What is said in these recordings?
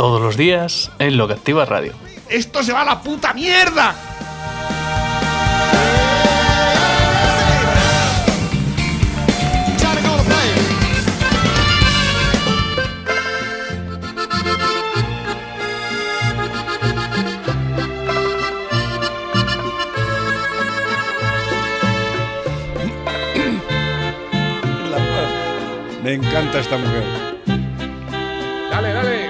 Todos los días en Lo que Activa Radio. ¡Esto se va a la puta mierda! Me encanta esta mujer. Dale, dale.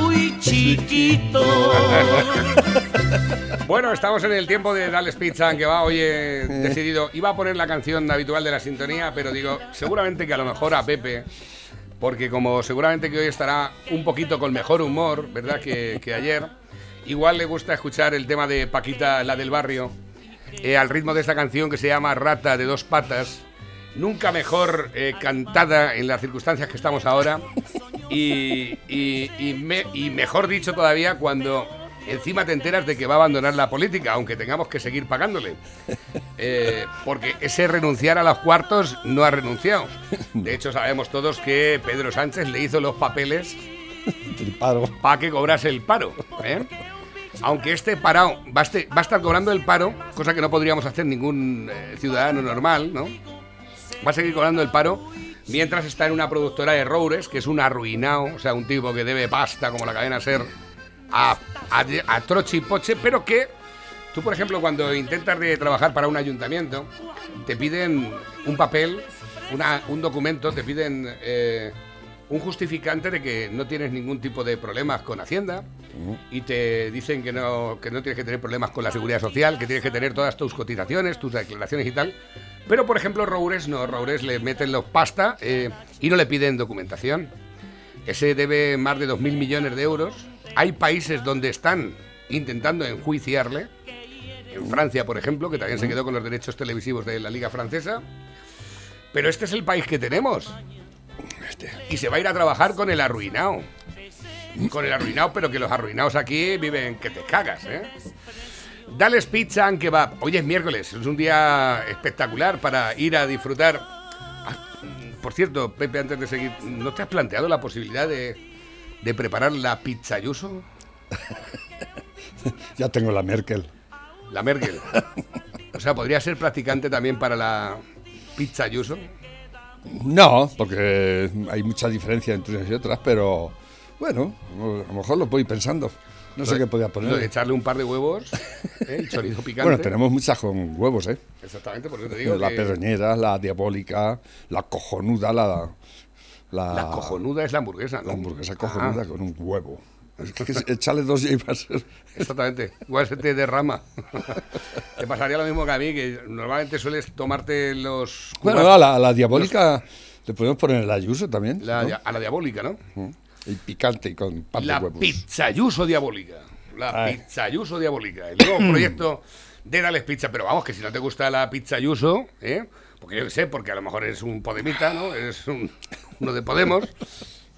chiquito. Bueno, estamos en el tiempo de Dales Pizza, que va hoy he decidido, iba a poner la canción habitual de la sintonía, pero digo, seguramente que a lo mejor a Pepe, porque como seguramente que hoy estará un poquito con mejor humor, ¿verdad? Que, que ayer, igual le gusta escuchar el tema de Paquita, la del barrio, eh, al ritmo de esta canción que se llama Rata de dos patas, nunca mejor eh, cantada en las circunstancias que estamos ahora, y, y- y me- y mejor dicho todavía cuando encima te enteras de que va a abandonar la política, aunque tengamos que seguir pagándole. Eh, porque ese renunciar a los cuartos no ha renunciado. De hecho, sabemos todos que Pedro Sánchez le hizo los papeles para que cobrase el paro. ¿eh? Aunque este parado va a, este- va a estar cobrando el paro, cosa que no podríamos hacer ningún eh, ciudadano normal, ¿no? Va a seguir cobrando el paro mientras está en una productora de Roures, que es un arruinado, o sea, un tipo que debe pasta como la cadena ser a, a, a troche y poche, pero que tú, por ejemplo, cuando intentas de trabajar para un ayuntamiento, te piden un papel, una- un documento, te piden eh, un justificante de que no tienes ningún tipo de problemas con Hacienda y te dicen que no, que no tienes que tener problemas con la seguridad social, que tienes que tener todas tus cotizaciones, tus declaraciones y tal. Pero, por ejemplo, Roures no, Roures le meten los pasta eh, y no le piden documentación. Ese debe más de 2.000 millones de euros. Hay países donde están intentando enjuiciarle. En Francia, por ejemplo, que también se quedó con los derechos televisivos de la Liga Francesa. Pero este es el país que tenemos. Y se va a ir a trabajar con el arruinado. Con el arruinado, pero que los arruinados aquí viven que te cagas, ¿eh? Dales pizza and kebab. Hoy es miércoles, es un día espectacular para ir a disfrutar. Ah, mm, Por cierto, Pepe, antes de seguir, ¿no te has planteado la posibilidad de, de preparar la pizza yuso? Ya tengo la Merkel. La Merkel. O sea, podría ser practicante también para la pizza yuso. No, porque hay mucha diferencia entre unas y otras, pero bueno, a lo mejor lo voy pensando. No sé qué podía poner. echarle un par de huevos, ¿eh? chorizo picante. Bueno, tenemos muchas con huevos, ¿eh? Exactamente, porque te digo La que pedroñera, la diabólica, la cojonuda, la... La, la cojonuda es la hamburguesa, ¿no? la hamburguesa cojonuda Ah, con un huevo. Es que echarle dos y va a ser... exactamente. Igual se te derrama. te pasaría lo mismo que a mí, que normalmente sueles tomarte los... Bueno, a la, a la diabólica le podemos poner el ayuso también. la ¿no? a la diabólica, ¿no? Y picante y con pan La de huevos. pizzayuso diabólica. La Ay. pizzayuso diabólica. El nuevo proyecto de Dales Pizza. Pero vamos, que si no te gusta la pizzayuso, ¿eh? porque yo qué sé, porque a lo mejor eres un podemita, ¿no? Eres un, uno de Podemos,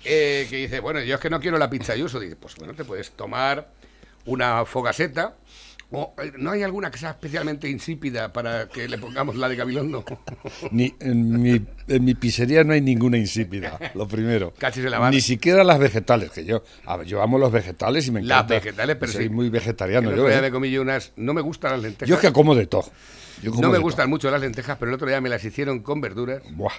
eh, que dice, bueno, yo es que no quiero la pizzayuso. Dice, pues bueno, te puedes tomar una fogaseta, O, eh, ¿No hay alguna que sea especialmente insípida para que le pongamos la de Gabilondo? Ni, en, mi, en mi pizzería no hay ninguna insípida, lo primero. Cachis en la mano. Ni siquiera las vegetales, que yo, a ver, yo amo los vegetales y me Las encanta. vegetales, pero soy sí. muy vegetariano. El Yo, otro día ¿eh? me comí yo unas... No me gustan las lentejas. Yo es que como de todo. Yo como no me gustan mucho las lentejas, pero el otro día me las hicieron con verduras. Buah.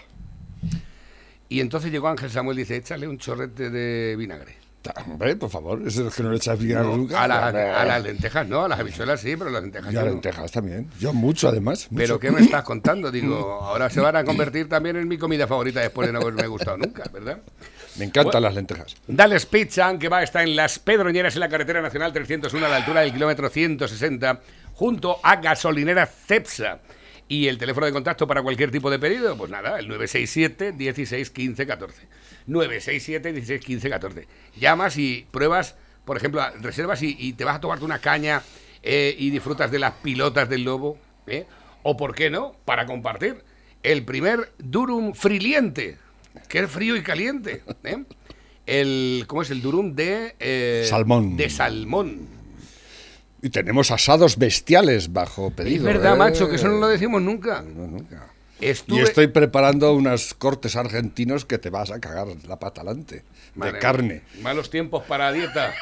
Y entonces llegó Ángel Samuel y dice, échale un chorrete de vinagre. Hombre, por favor, eso es que no le echas vinagre No, nunca. a, las- a las lentejas no, a las habichuelas sí, pero las lentejas Y yo a no. lentejas también. Yo mucho, además. mucho. Pero ¿qué me estás contando? Digo, ahora se van a convertir también en mi comida favorita después de no haberme gustado nunca, ¿verdad? Me encantan las lentejas. Dales Pizza, que va, está en Las Pedroñeras, en la carretera nacional 301, a la altura del kilómetro 160, junto a Gasolinera Cepsa. Y el teléfono de contacto para cualquier tipo de pedido, pues nada, el 967 16 15 14. 967 16 15 14. Llamas y pruebas, por ejemplo, reservas y, y te vas a tomarte una caña eh, y disfrutas de las pilotas del lobo. ¿eh? O, ¿por qué no? Para compartir el primer Durum friliente, que es frío y caliente. ¿eh? El, ¿Cómo es? El Durum de... eh, Salmón. De salmón. Y tenemos asados bestiales bajo Es pedido. verdad, ¿eh? macho, que eso no lo decimos nunca. No, nunca. Estuve... Y estoy preparando unos cortes argentinos que te vas a cagar la pata alante. Madre De carne. Malos tiempos para la dieta.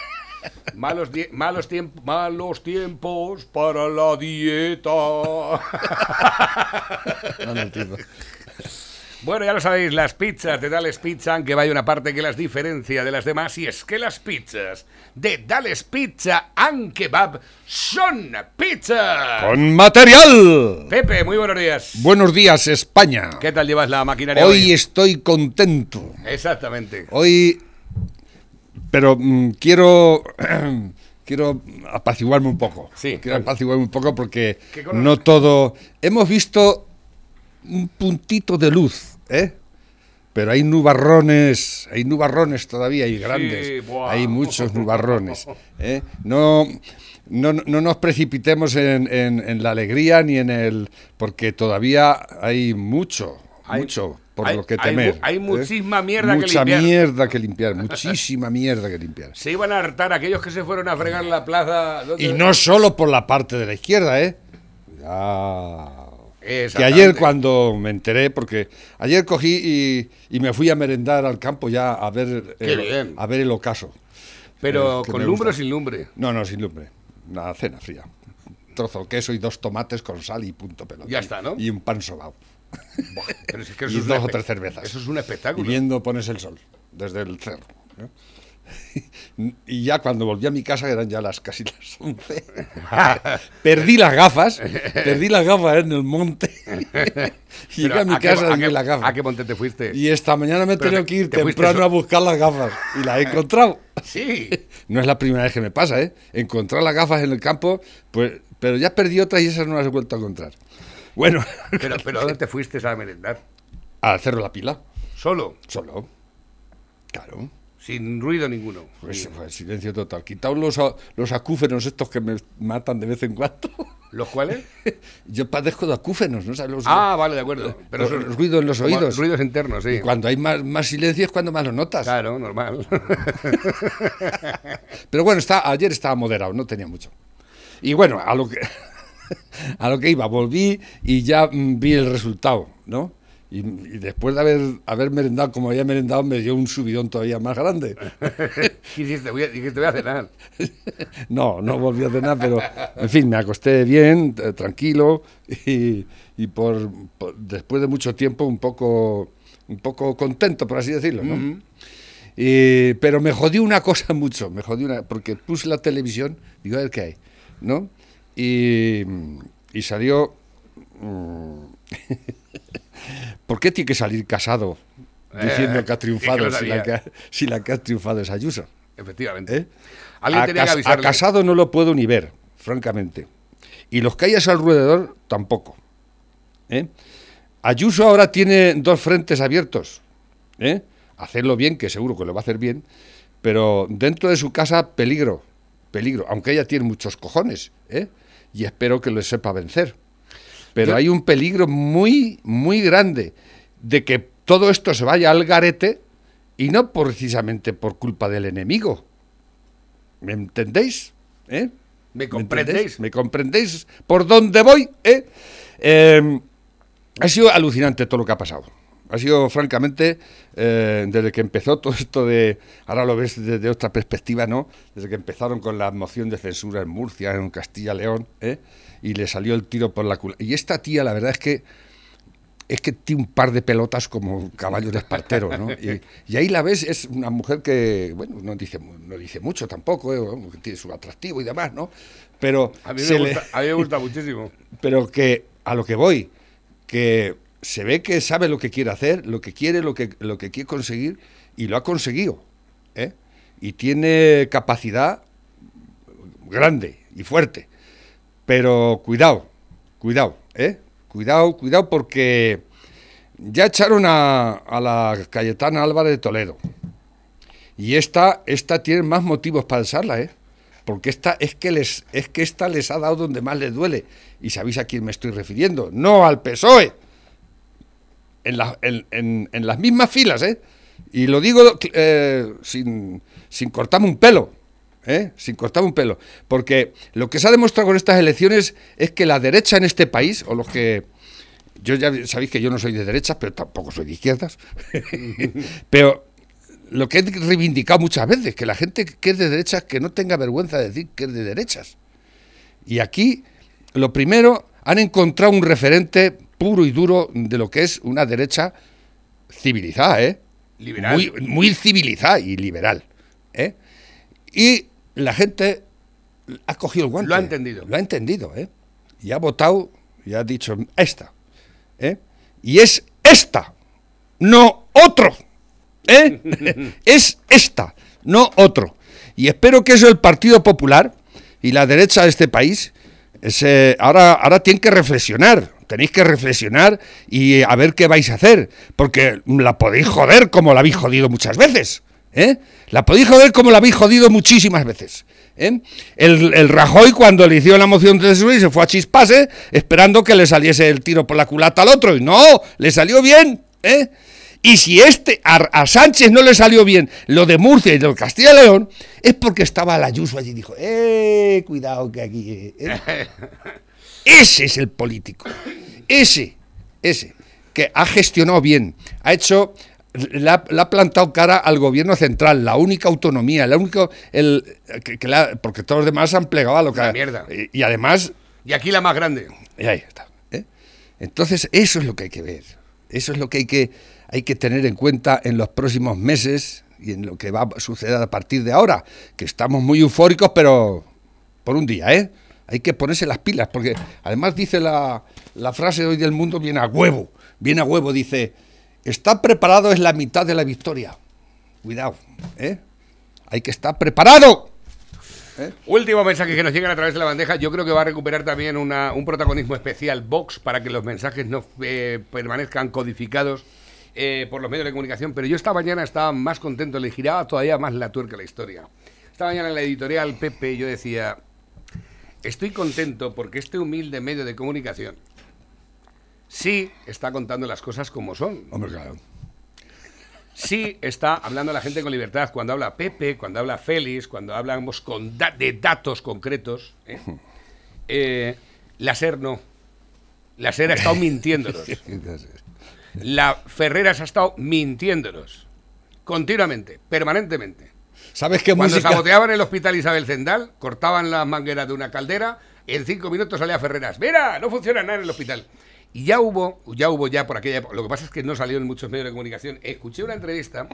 Malos, die- malos, tiemp- malos tiempos para la dieta. No lo entiendo. Bueno, ya lo sabéis, las pizzas de Dales Pizza, aunque vaya una parte que las diferencia de las demás, y es que las pizzas de Dales Pizza and Kebab son pizza. ¡Con material! Pepe, muy buenos días. Buenos días, España. ¿Qué tal llevas la maquinaria Hoy hoy? estoy contento. Exactamente. Hoy. Pero mm, quiero. quiero apaciguarme un poco. Sí, Quiero apaciguarme un poco porque no todo. Hemos visto un puntito de luz, ¿eh? Pero hay nubarrones, hay nubarrones todavía, y grandes. hay muchos nubarrones. ¿eh? No, no, no nos precipitemos en, en- en la alegría ni en el. porque todavía hay mucho, Hay- mucho por hay- lo que hay temer. hay ¿eh? muchísima mierda que Mucha limpiar. mierda que limpiar, muchísima mierda que limpiar. Se iban a hartar aquellos que se fueron a fregar la plaza. ¿dónde? Y no solo por la parte de la izquierda, ¿eh? Cuidado. Que ayer cuando me enteré, porque ayer cogí y, y me fui a merendar al campo ya a ver el, a ver el ocaso. Pero Eh, con lumbre o sin lumbre. No, no, sin lumbre. Una cena fría. Un trozo de queso y dos tomates con sal y punto pelota. Ya está, ¿no? Y un pan sobao. Pero si es que Y es dos o tres cervezas. Eso es un Y espectáculo. viendo pones el sol desde el cerro. Y ya cuando volví a mi casa, eran ya las casi las 11, perdí las gafas, perdí las gafas en el monte. Llegué Pero a mi qué- casa a y qué- las gafas. ¿A qué monte te fuiste? Y esta mañana me he tenido te- que ir te temprano a buscar las gafas y las he encontrado. Sí. No es la primera vez que me pasa, ¿eh? Encontrar las gafas en el campo, pues, pero ya perdí otras y esas no las he vuelto a encontrar. Bueno, Pero, pero ¿dónde te fuiste a merendar? al Cerro La Pila, Solo, solo. Claro. Sin ruido ninguno. Pues fue silencio total. Quitaos los, los acúfenos estos que me matan de vez en cuando. ¿Los cuales? Yo padezco de acúfenos, ¿no sabes? Los- Ah, vale, de acuerdo. Pero los- eso- los ruidos en los oídos. Ruidos internos, sí. Cuando hay más, más silencio es cuando más lo notas. Claro, normal. Pero bueno, está, ayer estaba moderado, no tenía mucho. Y bueno, a lo que, a lo que iba, volví y ya mm, vi el resultado, ¿no? Y, y después de haber, haber merendado como había merendado, me dio un subidón todavía más grande. ¿Qué hiciste? Voy a, dijiste, voy a cenar. No, no volví a cenar, pero en fin, me acosté bien, tranquilo y, y por, por- después de mucho tiempo un poco, un poco contento, por así decirlo, ¿no? Y- pero me jodió una cosa mucho, me jodió una, porque puse la televisión, digo, a ver qué hay, ¿no? Y, y salió... mm, ¿Por qué tiene que salir casado diciendo Eh, que ha triunfado si, la que, ha- si la que ha triunfado es Ayuso? Efectivamente. ¿Eh? Alguien a, tenía que Cas- a avisarle. Casado no lo puedo ni ver, francamente. Y los que hay a su alrededor tampoco. ¿eh? Ayuso ahora tiene dos frentes abiertos. ¿eh? Hacerlo bien, que seguro que lo va a hacer bien, pero dentro de su casa, peligro, peligro. Aunque ella tiene muchos cojones, ¿eh? y espero que lo sepa vencer. Pero Yo- hay un peligro muy, muy grande de que todo esto se vaya al garete y no precisamente por culpa del enemigo. ¿Me entendéis? ¿Eh? ¿Me comprendéis? ¿Me comprendéis por dónde voy? eh? Eh, ha sido alucinante todo lo que ha pasado. Ha sido, francamente, eh, desde que empezó todo esto de. Ahora lo ves desde otra perspectiva, ¿no? Desde que empezaron con la moción de censura en Murcia, en Castilla-León, ¿eh? y le salió el tiro por la culata. Y esta tía, la verdad es que. Es que tiene un par de pelotas como caballo de espartero, ¿no? Y, y ahí la ves, es una mujer que, bueno, no dice, no dice mucho tampoco, ¿eh? Tiene su atractivo y demás, ¿no? Pero A mí, me le- a mí me gusta muchísimo. pero que a lo que voy, que se ve que sabe lo que quiere hacer, lo que quiere, lo que, lo que quiere conseguir, y lo ha conseguido. ¿eh? Y tiene capacidad grande y fuerte. Pero cuidado, cuidado, ¿eh? Cuidado, cuidado, porque ya echaron a, a la Cayetana Álvarez de Toledo. Y esta, esta tiene más motivos para alzarla, ¿eh? Porque esta es que les, es que esta les ha dado donde más les duele. Y sabéis a quién me estoy refiriendo. No al PSOE. En, la- en- en- las mismas filas, ¿eh? Y lo digo eh, sin, sin cortarme un pelo. ¿eh? Sin cortarme un pelo. Porque lo que se ha demostrado con estas elecciones es que la derecha en este país, o los que yo ya sabéis que yo no soy de derechas, pero tampoco soy de izquierdas. pero lo que he reivindicado muchas veces, que la gente que es de derechas que no tenga vergüenza de decir que es de derechas. Y aquí, lo primero, han encontrado un referente puro y duro de lo que es una derecha civilizada, ¿eh? Liberal. Muy, muy civilizada y liberal. ¿eh? Y la gente ha cogido el guante. Lo ha entendido. Lo ha entendido, ¿eh? Y ha votado y ha dicho esta. ¿eh? Y es esta, no otro. ¿eh? es esta, no otro. Y espero que eso el Partido Popular y la derecha de este país ese- ahora, ahora tienen que reflexionar. Tenéis que reflexionar y a ver qué vais a hacer. Porque la podéis joder como la habéis jodido muchas veces. ¿eh? La podéis joder como la habéis jodido muchísimas veces. ¿eh? El, el Rajoy cuando le hicieron la moción de censura se fue a chispase esperando que le saliese el tiro por la culata al otro. Y no, le salió bien. ¿eh? Y si este a, a Sánchez no le salió bien lo de Murcia y lo de Castilla y León, es porque estaba la Ayuso allí y dijo, eh, cuidado que aquí... eh, eh". Ese es el político. Ese, ese, que ha gestionado bien, ha hecho, le ha, le ha plantado cara al gobierno central, la única autonomía, la única, el, que, que la- porque todos los demás han plegado a lo que... Una mierda. Y, y además, Y aquí la más grande. y ahí está. ¿eh? Entonces, eso es lo que hay que ver. Eso es lo que hay que, hay que tener en cuenta en los próximos meses y en lo que va a suceder a partir de ahora. Que estamos muy eufóricos, pero por un día, ¿eh? Hay que ponerse las pilas, porque además dice la, la frase de hoy del mundo, viene a huevo. Viene a huevo, dice, está preparado es la mitad de la victoria. Cuidado, ¿eh? Hay que estar preparado. Último mensaje que nos llegan a través de la bandeja. Yo creo que va a recuperar también una- un protagonismo especial Vox para que los mensajes no eh, permanezcan codificados eh, por los medios de comunicación. Pero yo esta mañana estaba más contento, le giraba todavía más la tuerca a la historia. Esta mañana en la editorial Pepe yo decía, estoy contento porque este humilde medio de comunicación sí está contando las cosas como son. Hombre, claro. Sí está hablando a la gente con libertad. Cuando habla Pepe, cuando habla Félix, cuando hablamos con da- de datos concretos. ¿eh? Eh, la SER no. La SER ha estado mintiéndonos. La Ferreras ha estado mintiéndonos. Continuamente, permanentemente. ¿Sabes qué Cuando música? saboteaban el hospital Isabel Zendal, cortaban las mangueras de una caldera, en cinco minutos salía Ferreras. Mira, no funciona nada en el hospital. Y ya hubo, ya hubo ya por aquella época, lo que pasa es que no salió en muchos medios de comunicación. Escuché una entrevista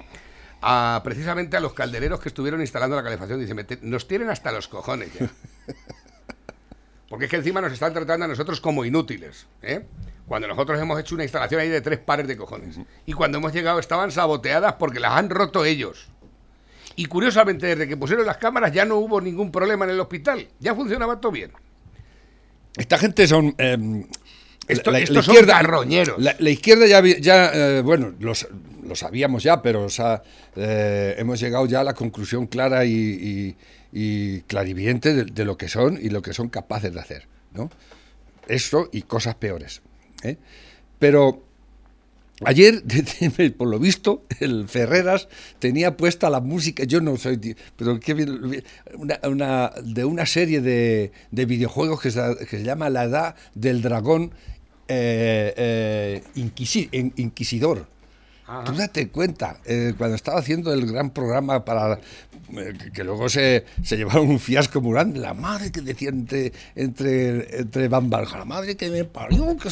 a, precisamente a los caldereros que estuvieron instalando la calefacción. Dice, "Me te- nos tienen hasta los cojones ya. Porque es que encima nos están tratando a nosotros como inútiles. ¿eh? Cuando nosotros hemos hecho una instalación ahí de tres pares de cojones. Y cuando hemos llegado estaban saboteadas porque las han roto ellos. Y curiosamente, desde que pusieron las cámaras ya no hubo ningún problema en el hospital. Ya funcionaba todo bien. Esta gente son. eh, Esto- estos son carroñeros. La, la izquierda ya, eh, bueno, los- lo sabíamos ya, pero o sea, eh, hemos llegado ya a la conclusión clara y, y- y clarividente de, de lo que son y lo que son capaces de hacer, ¿no? Eso y cosas peores. ¿eh? Pero Ayer, por lo visto, el Ferreras tenía puesta la música, yo no soy, pero qué bien- una, una- de una serie de, de videojuegos que se, que se llama La Edad del Dragón eh, eh, Inquisi- in- Inquisidor. Tú date cuenta, eh, cuando estaba haciendo el gran programa para eh, que- luego se, se llevaron un fiasco muy grande, la madre que decía entre, entre, entre bambas, la madre que me parió, que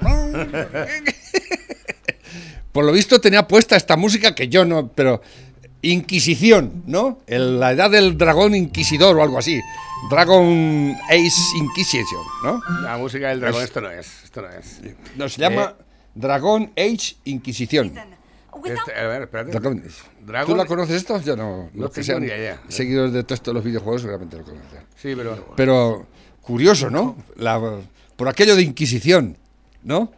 ganando". Por lo visto tenía puesta esta música que yo no, pero Inquisición, ¿no? El- la edad del dragón inquisidor o algo así. Dragon Ace Inquisition, ¿no? La música del dragón, esto no es. Esto no es. No, se llama Dragon Age Inquisición. Este- a ver, espérate. Dragon- Dragon- ¿Tú la conoces esto? Yo no. No Los que sean ni idea. seguidores de todos los videojuegos seguramente lo conocen. Sí, pero. Pero curioso, ¿no? La- por aquello de Inquisición, ¿no?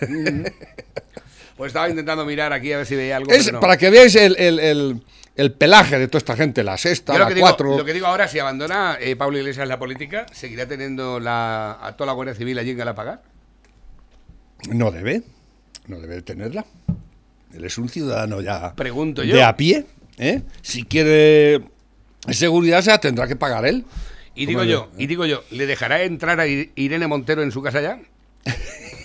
Pues estaba intentando mirar aquí a ver si veía algo. Es pero no. para que veáis el, el- el- el pelaje de toda esta gente, la sexta, la digo, cuatro. lo que digo ahora, si abandona eh, Pablo Iglesias la política, ¿seguirá teniendo la, a toda la Guardia Civil allí en Galapagar? No debe, no debe tenerla. Él es un ciudadano ya Pregunto de yo. a pie. ¿eh? Si quiere seguridad, se la tendrá que pagar él. Y digo yo, y digo yo, ¿le dejará entrar a Irene Montero en su casa ya?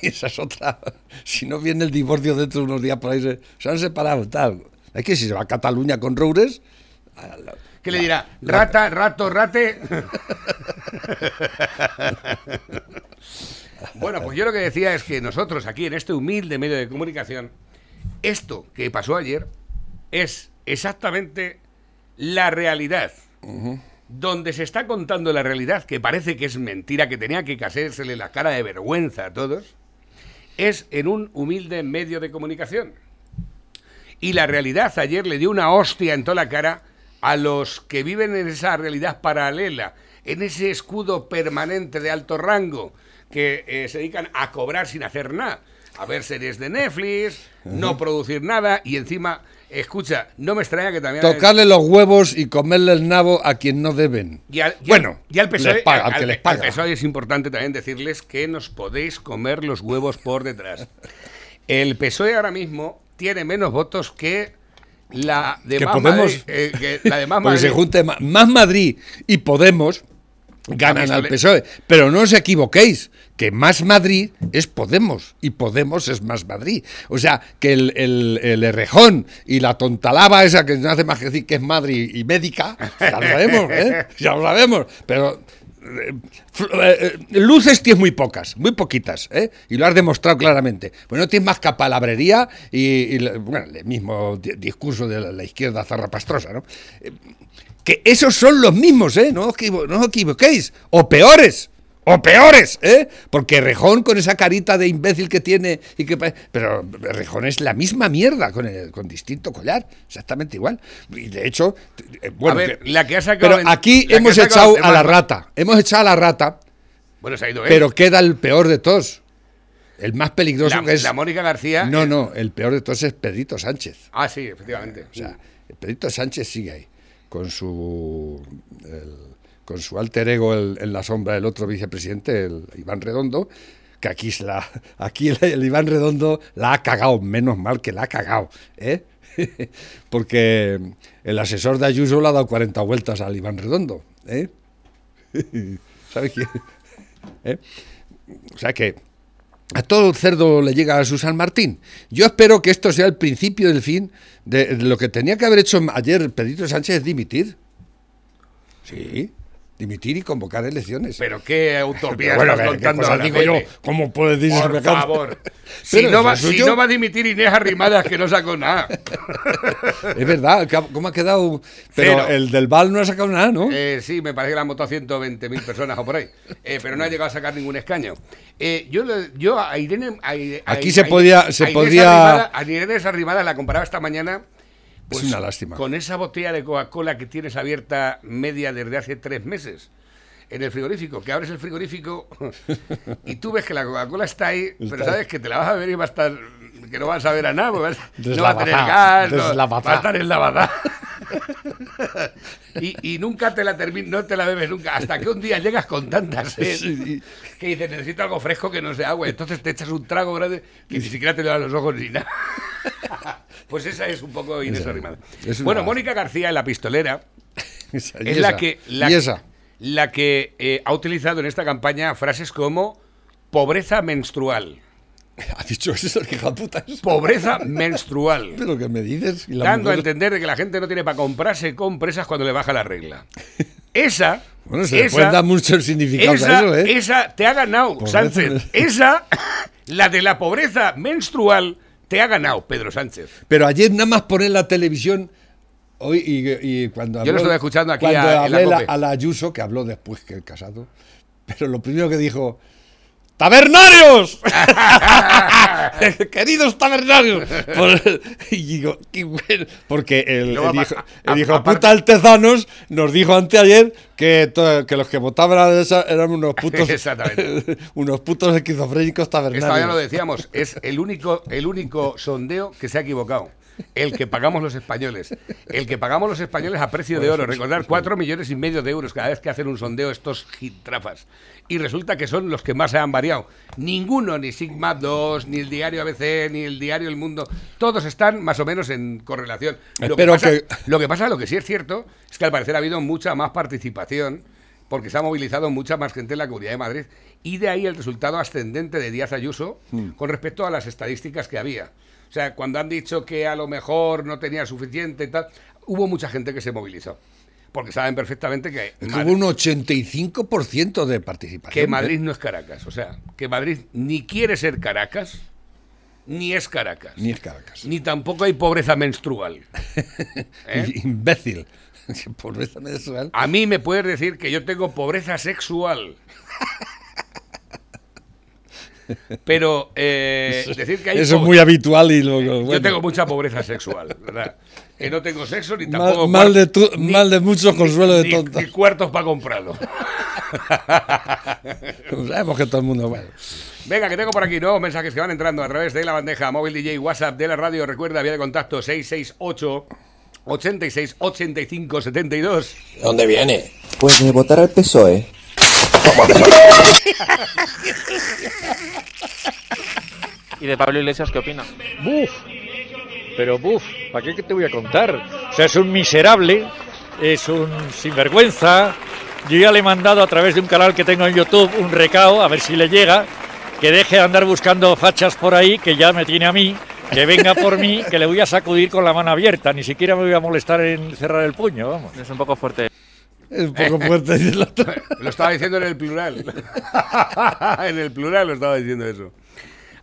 Esa es otra. Si no viene el divorcio dentro de unos días por ahí, se, se han separado, tal. Es que si se va a Cataluña con Roures, ¿Qué le dirá? Rata, rato, rate. bueno, pues yo lo que decía es que nosotros aquí en este humilde medio de comunicación, esto que pasó ayer es exactamente la realidad. Donde se está contando la realidad, que parece que es mentira, que tenía que casérsele la cara de vergüenza a todos, es en un humilde medio de comunicación. Y la realidad ayer le dio una hostia en toda la cara a los que viven en esa realidad paralela, en ese escudo permanente de alto rango, que eh, se dedican a cobrar sin hacer nada, a ver series de Netflix, no producir nada y encima, escucha, no me extraña que también... tocarle los huevos y comerle el nabo a quien no deben. Y al, y bueno, y al PSOE, les paga, al- al que al. PSOE es importante también decirles que nos podéis comer los huevos por detrás. El PSOE ahora mismo tiene menos votos que la de Que Más Podemos- Madrid, eh, que la de Más Porque se junte más Madrid y Podemos ganan al PSOE. Pero no os equivoquéis, que más Madrid es Podemos y Podemos es más Madrid. O sea, que el, el, el Errejón y la tontalaba esa que no hace más que decir que es Madrid y médica, ya lo sabemos, ¿eh? Ya lo sabemos. Pero eh, eh, eh, luces tienes muy pocas, muy poquitas, ¿eh? Y lo has demostrado claramente. Pues no tienes más que palabrería y, bueno, el mismo di- discurso de la, la izquierda zarrapastrosa, ¿no? Que esos son los mismos, ¿eh? No os, no os equivoquéis. O peores. O peores, ¿eh? Porque Rejón con esa carita de imbécil que tiene y que... Pero Rejón es la misma mierda con, el- con distinto collar, exactamente igual. Y de hecho, eh, bueno, ver, que- la que ha sacado pero aquí hemos echado a la rata, hemos echado a la rata, Bueno, se ha ido pero queda el peor de todos. El más peligroso la, que es... la Mónica García. No, eh, no, el peor de todos es Pedrito Sánchez. Ah, sí, efectivamente. O sea, Pedrito Sánchez sigue ahí, con su, con su alter ego el- en la sombra del otro vicepresidente, el Iván Redondo, que aquí, se la, aquí el, el Iván Redondo la ha cagado, menos mal que la ha cagado, ¿eh? porque el asesor de Ayuso le ha dado 40 vueltas al Iván Redondo, ¿eh? ¿Sabes quién? ¿Eh? O sea que a todo cerdo le llega a su San Martín. Yo espero que esto sea el principio del fin de, lo que tenía que haber hecho ayer Pedrito Sánchez, dimitir. Sí, dimitir y convocar elecciones. Pero qué utopía Bueno, estás ¿qué- qué contando digo yo? Pepe? ¿Cómo puedes decir Por favor. Si no, va, si no va a dimitir Inés Arrimadas, que no sacó nada. Es verdad, ¿cómo ha quedado? Pero Cero. el del Val no ha sacado nada, ¿no? Eh, sí, me parece que la han votado 120.000 personas o por ahí. Eh, pero no ha llegado a sacar ningún escaño. Eh, yo, yo a Irene. a- a- Aquí a- se podía- se podía- Arrimadas- a Inés Arrimadas la comparaba esta mañana. Pues, Es una lástima. Con esa botella de Coca-Cola que tienes abierta media desde hace tres meses. En el frigorífico, que abres el frigorífico y tú ves que la Coca-Cola está ahí, pero sabes que te la vas a ver y va a estar, que no vas a ver a nada, vas- no va a tener gas, no- va a estar en la y, y nunca te la termi- no te la bebes nunca. Hasta que un día llegas con tanta sed que dices, necesito algo fresco que no sea agua. Entonces te echas un trago grande que ni siquiera te le los ojos ni nada. pues esa es un poco Inés Esa- Arrimada. es una- Bueno, Mónica García, la pistolera, Esa- es la esa, que, la que eh, ha utilizado en esta campaña frases como pobreza menstrual. Ha dicho eso, que hija puta es. Pobreza menstrual. Pero que me dices. La Dando a entender de que la gente no tiene para comprarse compresas cuando le baja la regla. Esa. Bueno, se le esa, puede dar muchos significados esa, a eso, ¿eh? esa te ha ganado, Pobreza Sánchez. men- Esa, la de la pobreza menstrual, te ha ganado, Pedro Sánchez. Pero ayer nada más poner la televisión. Hoy y, y cuando Yo lo estoy escuchando aquí cuando a- hablé la- a la Ayuso, que habló después que el casado, pero lo primero que dijo. ¡Tabernarios! ¡Queridos tabernarios! Por- y digo, qué bueno, porque el, el hijo, el puta Altezanos nos dijo anteayer que, to- que los que votaban a esa eran unos putos unos putos esquizofrénicos Esta tabernarios. ya lo decíamos, es el único, el único sondeo que se ha equivocado. El que pagamos los españoles. El que pagamos los españoles a precio de oro. Recordar, cuatro millones y medio de euros cada vez que hacen un sondeo estos gitrafas. Y resulta que son los que más se han variado. Ninguno, ni Sigma 2, ni el diario ABC, ni el diario El Mundo, todos están más o menos en correlación. Lo que, pasa, que- lo que pasa, lo que sí es cierto, es que al parecer ha habido mucha más participación porque se ha movilizado mucha más gente en la Comunidad de Madrid y de ahí el resultado ascendente de Díaz Ayuso con respecto a las estadísticas que había. O sea, cuando han dicho que a lo mejor no tenía suficiente y tal, hubo mucha gente que se movilizó. Porque saben perfectamente que, Es que Madrid, hubo un 85% de participación. que ¿eh? Madrid no es Caracas. O sea, que Madrid ni quiere ser Caracas, ni es Caracas. Ni es Caracas. Ni tampoco hay pobreza menstrual. ¿Eh? Imbécil. Pobreza menstrual. A mí me puedes decir que yo tengo pobreza sexual. Pero eh, decir que hay Eso es muy habitual y luego. Yo bueno. tengo mucha pobreza sexual, ¿verdad? Que no tengo sexo ni Mal- tampoco. mal cuar- de tu- mal de mucho consuelo de ni- tonta. Ni cuartos para comprarlo. Sabemos que todo el mundo. Bueno. Venga, que tengo por aquí nuevos mensajes que van entrando a través de la bandeja móvil DJ WhatsApp de la radio. Recuerda, vía de contacto 668 86 85 72. ¿Dónde viene? Pues de votar al PSOE. ¿Y de Pablo Iglesias qué opina? ¡Buf! Pero buf, ¿para qué te voy a contar? O sea, es un miserable, es un sinvergüenza. Yo ya le he mandado a través de un canal que tengo en YouTube un recao, a ver si le llega, que deje de andar buscando fachas por ahí, que ya me tiene a mí, que venga por mí, que le voy a sacudir con la mano abierta, ni siquiera me voy a molestar en cerrar el puño, vamos. Es un poco fuerte. Es poco fuerte decirlo otro. Lo estaba diciendo en el plural. en el plural lo estaba diciendo eso.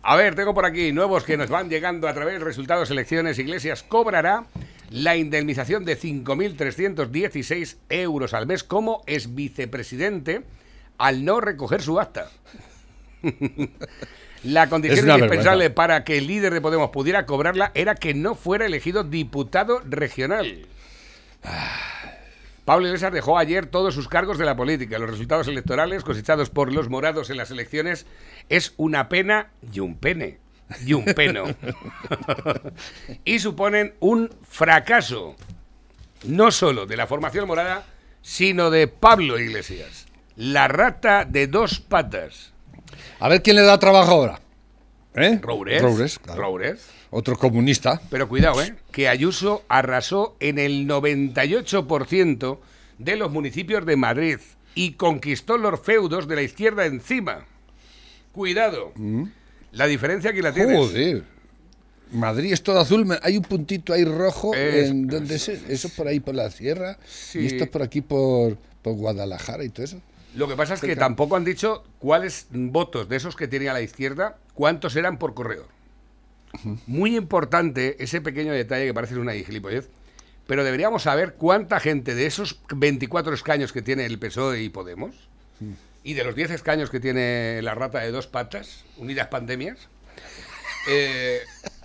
A ver, tengo por aquí nuevos que nos van llegando a través de resultados elecciones. Iglesias cobrará la indemnización de 5.316 euros al mes como es vicepresidente al no recoger su acta. La condición indispensable para que el líder de Podemos pudiera cobrarla era que no fuera elegido diputado regional. Pablo Iglesias dejó ayer todos sus cargos de la política. Los resultados electorales cosechados por los morados en las elecciones es una pena y un pene. Y un peno. y suponen un fracaso, no solo de la formación morada, sino de Pablo Iglesias. La rata de dos patas. A ver quién le da trabajo ahora. ¿Eh? Roures. Roures, claro. Roures. Otro comunista. Pero cuidado, ¿eh? Que Ayuso arrasó en el 98% de los municipios de Madrid y conquistó los feudos de la izquierda encima. Cuidado. La diferencia aquí la tienes. Joder. Madrid es todo azul. Hay un puntito ahí rojo. Es- en, ¿Dónde es? Eso es por ahí por la sierra. Sí. Y esto es por aquí por, por Guadalajara y todo eso. Lo que pasa es que tampoco han dicho cuáles votos de esos que tenía la izquierda, cuántos eran por correo. Muy importante ese pequeño detalle que parece una gilipollez, pero deberíamos saber cuánta gente de esos 24 escaños que tiene el PSOE y Podemos, y de los 10 escaños que tiene la rata de dos patas, unidas pandemias, eh,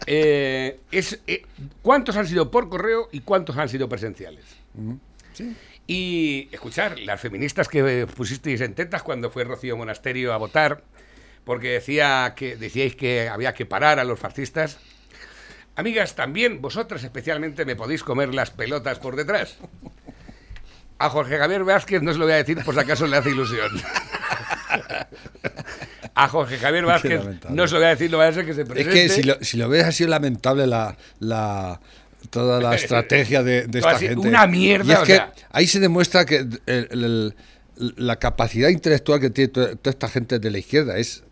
eh, es, eh, ¿cuántos han sido por correo y cuántos han sido presenciales? Y escuchar, las feministas que pusisteis en tetas cuando fue Rocío Monasterio a votar, porque decía que decíais que había que parar a los fascistas. Amigas, también vosotras especialmente me podéis comer las pelotas por detrás. A Jorge Javier Vázquez no se lo voy a decir por si acaso le hace ilusión. A Jorge Javier Vázquez no se lo voy a decir, no vaya a ser que se Es presente. que si lo, si lo ves ha sido lamentable la, la- toda la estrategia de, de esta sido gente. una mierda, Y es o que sea. ahí se demuestra que el- el- la capacidad intelectual que tiene to- toda esta gente de la izquierda es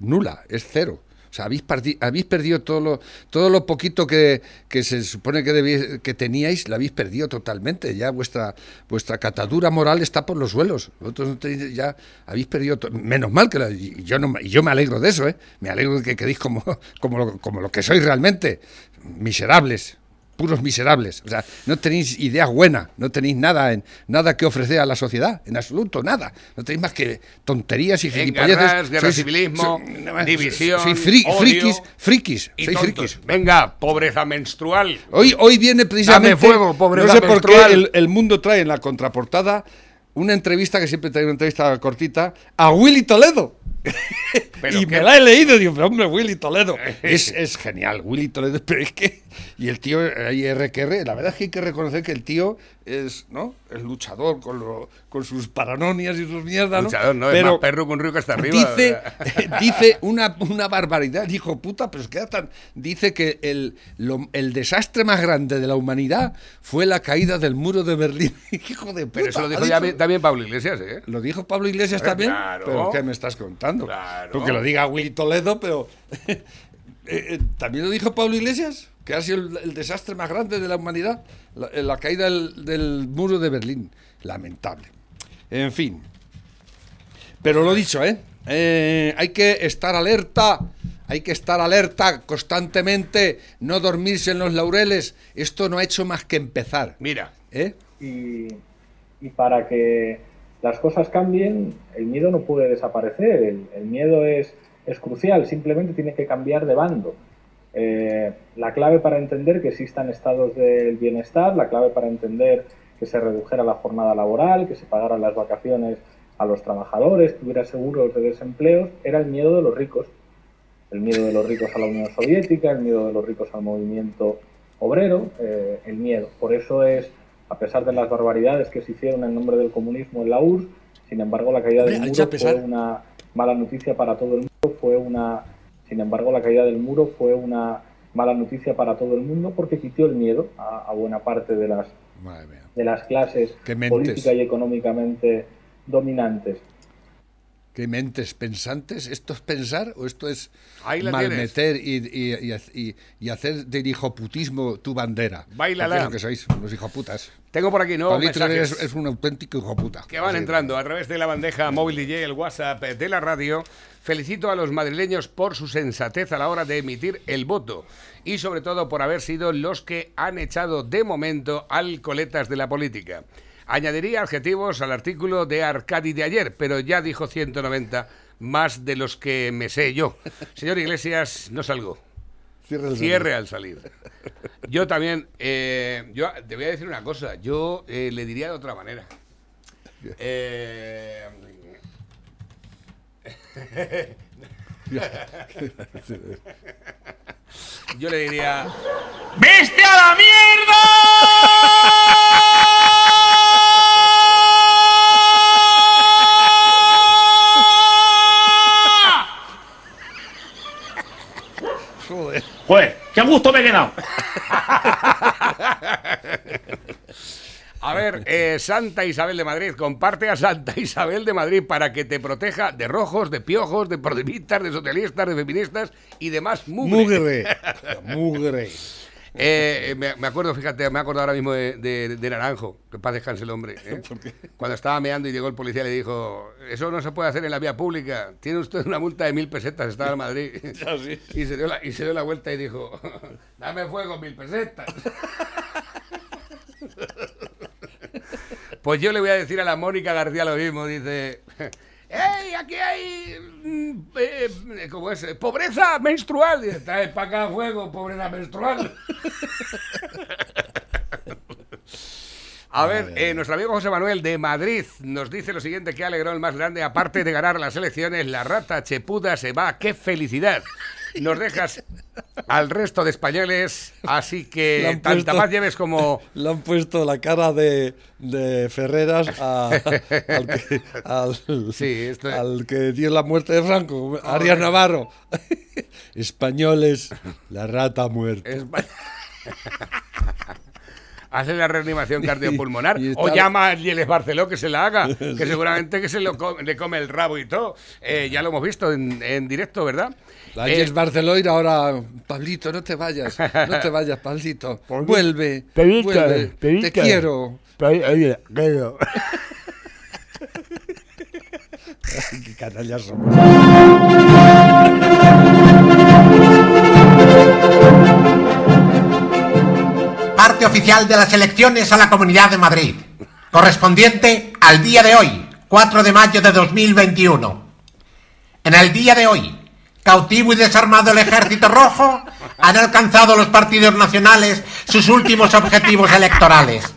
nula, es cero. O sea, habéis, habéis perdido todo lo, todo lo poquito que, que se supone que, que teníais, lo habéis perdido totalmente. Ya vuestra, vuestra catadura moral está por los suelos. Vosotros no tenéis- ya habéis perdido. Menos mal que la- yo, no, yo me alegro de eso, ¿eh? Me alegro de que quedéis como, como, lo, como lo que sois realmente. Miserables. Puros miserables. O sea, no tenéis idea buena, no tenéis nada en nada que ofrecer a la sociedad, en absoluto, nada. No tenéis más que tonterías y gilipolleces. Engarras, guerra Sois- civilismo, división, sois fri- odio frikis, frikis, y sois tontos. frikis. Venga, pobreza menstrual. Hoy, hoy viene precisamente. Dame fuego, pobreza no sé por qué menstrual. el, el mundo trae en la contraportada una entrevista que siempre trae una entrevista cortita a Willy Toledo. Y qué- me la he leído, digo, pero hombre, Willy Toledo. es, es genial, Willy Toledo, pero es que. Y el tío, ahí RQR, la verdad es que hay que reconocer que el tío es, ¿no? Es luchador con, lo- con sus paranonias y sus mierdas, ¿no? Luchador, no, es pero más perro un río que está arriba. Dice, dice una, una barbaridad, hijo puta, pero es que tan. Dice que el, lo- el desastre más grande de la humanidad fue la caída del muro de Berlín. hijo de puta. Pero eso lo dijo ya también Pablo Iglesias, ¿eh? ¿Lo dijo Pablo Iglesias también? claro. ¿Pero qué me estás contando? Claro. Porque lo diga Willy Toledo, pero... eh, eh, ¿También lo dijo Pablo Iglesias? Que ha sido el, el desastre más grande de la humanidad, la, eh, la caída del, del muro de Berlín. Lamentable. En fin. Pero lo dicho, ¿eh? Eh, Hay que estar alerta, hay que estar alerta constantemente, no dormirse en los laureles. Esto no ha hecho más que empezar. Mira, ¿eh? y, y para que las cosas cambien, el miedo no puede desaparecer, el, miedo es, crucial, simplemente tiene que cambiar de bando. Eh, la clave para entender que existan estados del bienestar, la clave para entender que se redujera la jornada laboral, que se pagaran las vacaciones a los trabajadores, que hubiera seguros de desempleo, era el miedo de los ricos. El miedo de los ricos a la Unión Soviética, el miedo de los ricos al movimiento obrero, eh, el miedo. Por eso es, a pesar de las barbaridades que se hicieron en nombre del comunismo en la URSS, sin embargo la caída del Hombre, muro pesar. fue una mala noticia para todo el mundo, fue una, sin embargo la caída del muro fue una mala noticia para todo el mundo porque quitó el miedo a, a buena parte de las de las clases política y económicamente dominantes. ¿Qué mentes pensantes? ¿Esto es pensar o esto es malmeter y, y- y- y- hacer del hijoputismo tu bandera? Porque es lo que sois, los hijoputas. tengo por aquí nuevos mensajes. es, es un auténtico hijoputa. que van entrando a través de la bandeja móvil DJ, el WhatsApp de la radio. Felicito a los madrileños por su sensatez a la hora de emitir el voto y sobre todo por haber sido los que han echado de momento al coletas de la política. Añadiría adjetivos al artículo de Arcadi de ayer, pero ya dijo 190 más de los que me sé yo. Señor Iglesias, no salgo. Cierre al salir. Yo también, eh, yo te voy a decir una cosa, yo eh, le diría de otra manera. Eh, yo le diría, ¡Veste a la mierda! Joder. Joder, qué gusto me he quedado. a ver, eh, Santa Isabel de Madrid, comparte a Santa Isabel de Madrid para que te proteja de rojos, de piojos, de prohibitistas, de socialistas, de feministas y demás mugre. Mugre. Mugre. Eh, eh, me, me acuerdo, fíjate, me acuerdo ahora mismo de, de- de Naranjo, que paz descanse el hombre. ¿eh? Cuando estaba meando y llegó el policía le dijo, eso no se puede hacer en la vía pública, tiene usted una multa de mil pesetas, estaba en Madrid. y, se dio la, y se dio la vuelta y dijo, dame fuego, mil pesetas. pues yo le voy a decir a la Mónica García lo mismo, dice... ¡Ey, aquí hay... mm, eh, ¿Cómo es? ¡Pobreza menstrual! Dice, trae para acá fuego, pobreza menstrual. A ver, eh, nuestro amigo José Manuel de Madrid nos dice lo siguiente, que alegró el más grande, aparte de ganar las elecciones, la rata chepuda se va, qué felicidad. Nos dejas al resto de españoles, así que han tanta puesto- más lleves como... Le han puesto la cara de, de Ferreras a- al, que, al- Sí, esto- al que dio la muerte de Franco, Arias Navarro. Españoles, la rata muerta. Espa- Hace la reanimación cardiopulmonar Y está- o llama a Lieles Barceló que se la haga, que seguramente que se lo le come el rabo y todo. Eh, ya lo hemos visto en, en directo, ¿verdad? La Eh, Jess Barceloir ahora, Pablito, no te vayas, no te vayas, Pablito. ¿Por qué? Vuelve, pedita. te quiero. Oye, claro. Ay, qué canallas somos. Parte oficial de las elecciones a la Comunidad de Madrid, correspondiente al día de hoy, 4 de mayo de 2021. En el día de hoy, cautivo y desarmado el Ejército Rojo, han alcanzado los partidos nacionales sus últimos objetivos electorales.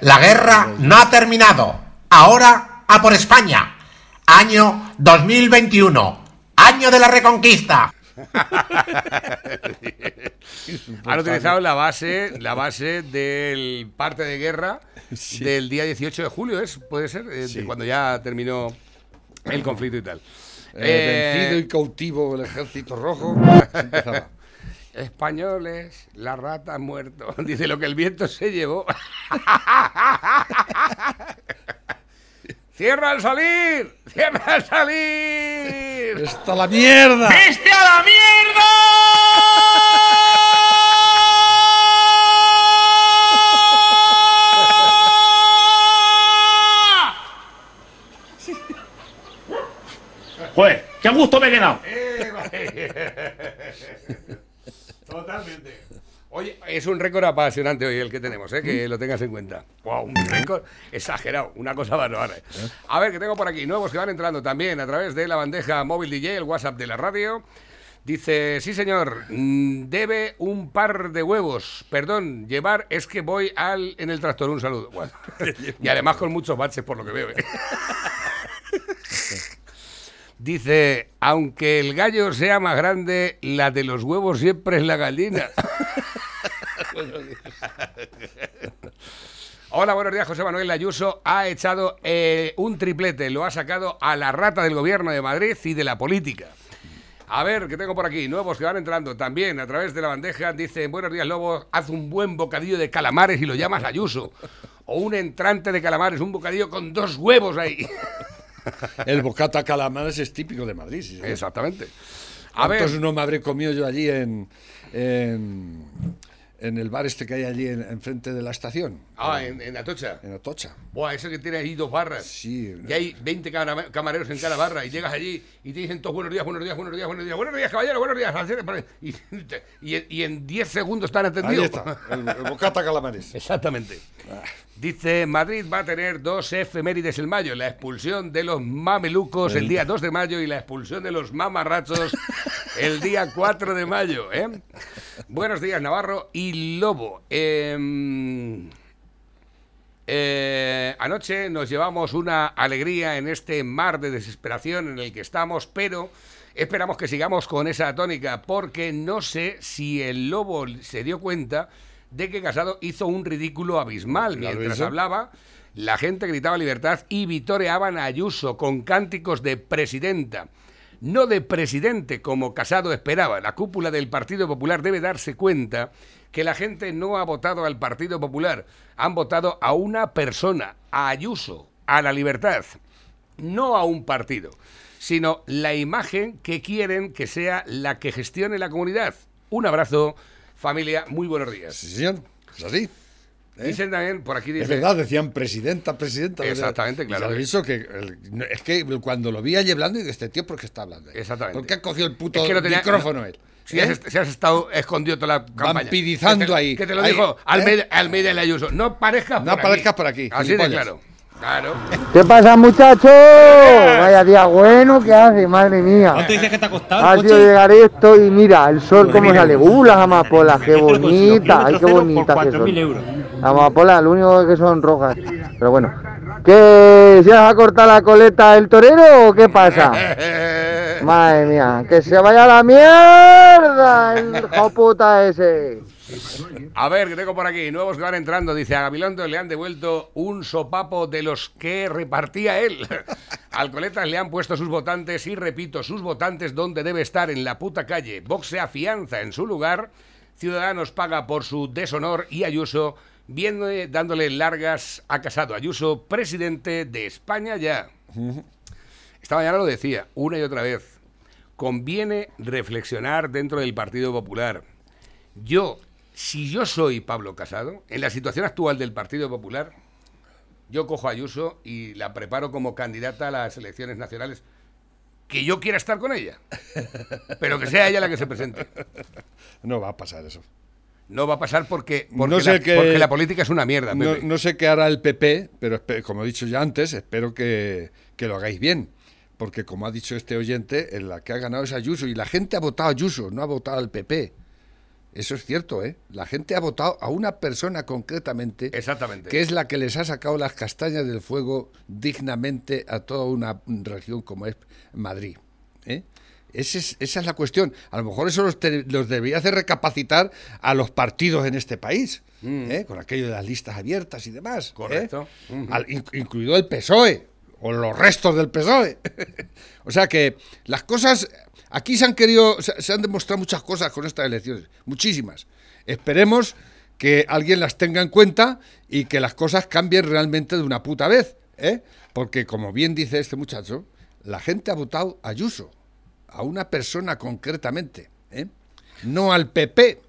La guerra no ha terminado. Ahora a por España. Año 2021. Año de la Reconquista. Han utilizado la base, la base del parte de guerra del día 18 de julio, ¿es? Puede ser, Eh, de Sí. cuando ya terminó el conflicto y tal. Eh, Eh, vencido y cautivo el ejército rojo. Españoles, la rata ha muerto. Dice lo que el viento se llevó. ¡Cierra al salir! ¡Cierra al salir! ¡Está la mierda! ¡Viste a la mierda! Joder, qué gusto me he quedado. Totalmente. Oye, es un récord apasionante hoy el que tenemos, ¿eh? que lo tengas en cuenta. Wow, un récord exagerado, una cosa bárbara. A ver, que tengo por aquí nuevos que van entrando también a través de la bandeja móvil DJ, el WhatsApp de la radio. Dice, sí señor, mm, debe un par de huevos. Perdón, llevar es que voy al en el tractor. Un saludo. Bueno, y además con muchos baches por lo que veo. ¿eh? Dice, aunque el gallo sea más grande, la de los huevos siempre es la gallina. Hola, buenos días. José Manuel Ayuso ha echado eh, un triplete, lo ha sacado a la rata del gobierno de Madrid y de la política. A ver, que tengo por aquí, nuevos que van entrando también a través de la bandeja. Dicen, buenos días, Lobo, haz un buen bocadillo de calamares y lo llamas Ayuso. O un entrante de calamares, un bocadillo con dos huevos ahí. El bocata calamares es típico de Madrid. sí. Exactamente. A ver, ¿Cuántos no me habré comido yo allí en, en, en el bar este que hay allí en- enfrente de la estación? Ah, en, en Atocha. En Atocha. Buah, ese que tiene ahí dos barras. Sí. Y hay 20 cara- camareros en cada barra y llegas allí y te dicen todos buenos días, buenos días, buenos días, buenos días, buenos días, caballero, buenos días. Y, y- y en 10 segundos están Ahí atendidos. está, el, el bocata calamares. Exactamente. Dice, Madrid va a tener dos efemérides en mayo, la expulsión de los mamelucos el día 2 de mayo y la expulsión de los mamarrachos el día 4 de mayo. ¿eh? Buenos días, Navarro y Lobo. Em, eh, anoche nos llevamos una alegría en este mar de desesperación en el que estamos, pero esperamos que sigamos con esa tónica, porque no sé si el lobo se dio cuenta de que Casado hizo un ridículo abismal. ¿Ya lo Mientras hablaba, la gente gritaba libertad y vitoreaban a Ayuso con cánticos de presidenta. No de presidente como Casado esperaba. La cúpula del Partido Popular debe darse cuenta que la gente no ha votado al Partido Popular. Han votado a una persona, a Ayuso, a la libertad. No a un partido, sino la imagen que quieren que sea la que gestione la comunidad. Un abrazo, familia. Muy buenos días. Sí, señor. Es así. ¿Eh? Dicen también, por aquí Es verdad, decían presidenta, presidenta. Exactamente, Y claro. ya aviso que el- es que cuando lo vi allí hablando, y de este tío, ¿por qué está hablando? ahí? Exactamente. ¿Por qué ha cogido el puto Es que no tenía- micrófono él? Si, ¿Eh? has, si has estado escondido toda la campaña. Vampidizando Que te- ahí. Que te lo Ahí, dijo ¿eh? Almeida, y la Ayuso. No parezcas No por aparezcas aquí. por aquí, Así de claro. Claro. ¿Qué pasa, muchachos? Vaya día bueno que hace, madre mía. ¿Cuánto dices que te ha costado Ha sido llegar esto y mira, el sol cómo sale. Uh, las amapolas, qué bonita, ay, qué bonita. Por que son. 4.000 euros. Amapolas, lo único que son rojas. Pero bueno. ¿Que se vas a cortar la coleta el torero o qué pasa? Madre mía, que se vaya a la mierda el hijo puta ese. A ver, que tengo por aquí, nuevos que van entrando. Dice, a Gabilondo le han devuelto un sopapo de los que repartía él. Al Coletas le han puesto sus votantes y, repito, sus votantes donde debe estar, en la puta calle. Vox se afianza en su lugar, Ciudadanos paga por su deshonor y Ayuso viene dándole largas a Casado. Ayuso, presidente de España ya. Esta mañana lo decía, una y otra vez. Conviene reflexionar dentro del Partido Popular. Yo, si yo soy Pablo Casado, en la situación actual del Partido Popular, yo cojo a Ayuso y la preparo como candidata a las elecciones nacionales. Que yo quiera estar con ella. Pero que sea ella la que se presente. No va a pasar eso. No va a pasar porque, porque, No sé la, qué- porque la política es una mierda. No, sé qué hará el PP, pero como he dicho ya antes, espero que, que lo hagáis bien. Porque como ha dicho este oyente, en la que ha ganado es Ayuso. Y la gente ha votado a Ayuso, no ha votado al PP. Eso es cierto, ¿eh? La gente ha votado a una persona concretamente. Exactamente. Que es la que les ha sacado las castañas del fuego dignamente a toda una región como es Madrid. ¿eh? Ese es- esa es la cuestión. A lo mejor eso los, te- los debería hacer recapacitar a los partidos en este país, ¿eh? con aquello de las listas abiertas y demás. ¿eh? Correcto. Al- incluido el PSOE o los restos del PSOE. o sea que las cosas aquí se han querido, se, se han demostrado muchas cosas con estas elecciones, muchísimas. Esperemos que alguien las tenga en cuenta y que las cosas cambien realmente de una puta vez, ¿eh? Porque como bien dice este muchacho, la gente ha votado a Ayuso, a una persona concretamente, ¿eh? no al PP.